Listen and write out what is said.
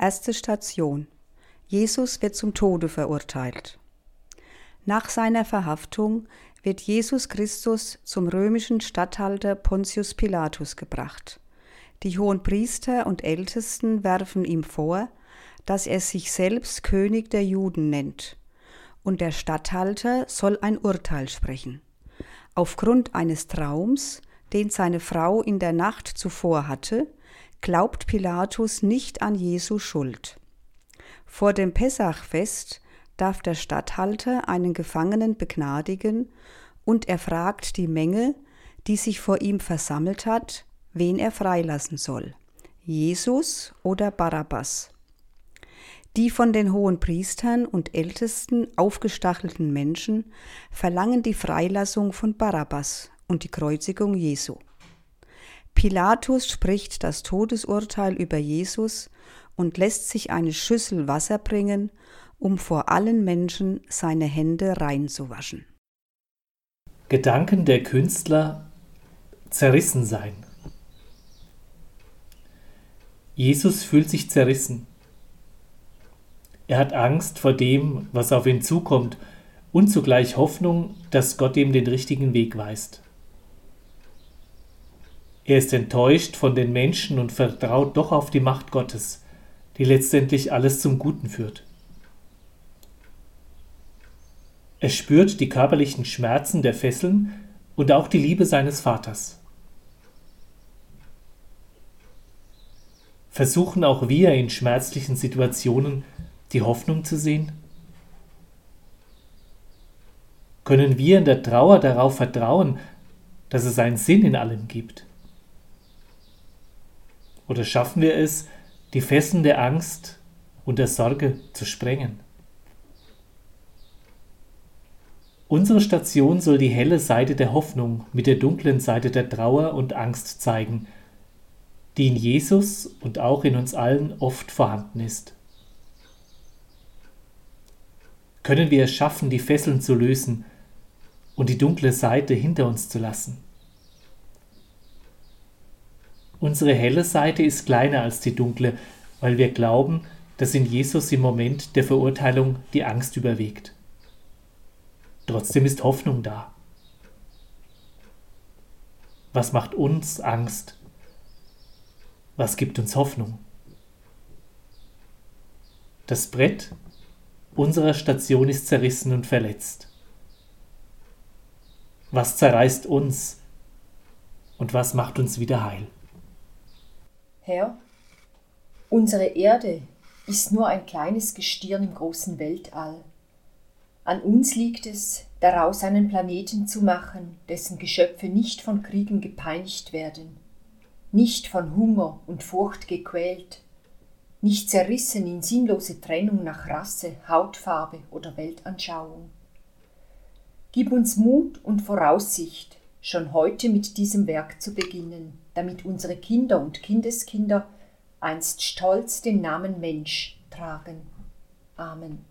Erste Station. Jesus wird zum Tode verurteilt. Nach seiner Verhaftung wird Jesus Christus zum römischen Statthalter Pontius Pilatus gebracht. Die hohen Priester und Ältesten werfen ihm vor, dass er sich selbst König der Juden nennt, und der Statthalter soll ein Urteil sprechen. Aufgrund eines Traums, den seine Frau in der Nacht zuvor hatte, glaubt Pilatus nicht an Jesu Schuld. Vor dem Pessachfest darf der Statthalter einen Gefangenen begnadigen und er fragt die Menge, die sich vor ihm versammelt hat, wen er freilassen soll, Jesus oder Barabbas. Die von den hohen Priestern und Ältesten aufgestachelten Menschen verlangen die Freilassung von Barabbas und die Kreuzigung Jesu. Pilatus spricht das Todesurteil über Jesus und lässt sich eine Schüssel Wasser bringen, um vor allen Menschen seine Hände reinzuwaschen. Gedanken der Künstler zerrissen sein. Jesus fühlt sich zerrissen. Er hat Angst vor dem, was auf ihn zukommt, und zugleich Hoffnung, dass Gott ihm den richtigen Weg weist. Er ist enttäuscht von den Menschen und vertraut doch auf die Macht Gottes, die letztendlich alles zum Guten führt. Er spürt die körperlichen Schmerzen der Fesseln und auch die Liebe seines Vaters. Versuchen auch wir in schmerzlichen Situationen die Hoffnung zu sehen? Können wir in der Trauer darauf vertrauen, dass es einen Sinn in allem gibt? Oder schaffen wir es, die Fesseln der Angst und der Sorge zu sprengen? Unsere Station soll die helle Seite der Hoffnung mit der dunklen Seite der Trauer und Angst zeigen, die in Jesus und auch in uns allen oft vorhanden ist. Können wir es schaffen, die Fesseln zu lösen und die dunkle Seite hinter uns zu lassen? Unsere helle Seite ist kleiner als die dunkle, weil wir glauben, dass in Jesus im Moment der Verurteilung die Angst überwiegt. Trotzdem ist Hoffnung da. Was macht uns Angst? Was gibt uns Hoffnung? Das Brett unserer Station ist zerrissen und verletzt. Was zerreißt uns und was macht uns wieder heil? Herr, unsere Erde ist nur ein kleines Gestirn im großen Weltall. An uns liegt es, daraus einen Planeten zu machen, dessen Geschöpfe nicht von Kriegen gepeinigt werden, nicht von Hunger und Furcht gequält, nicht zerrissen in sinnlose Trennung nach Rasse, Hautfarbe oder Weltanschauung. Gib uns Mut und Voraussicht, schon heute mit diesem Werk zu beginnen, damit unsere Kinder und Kindeskinder einst stolz den Namen Mensch tragen. Amen.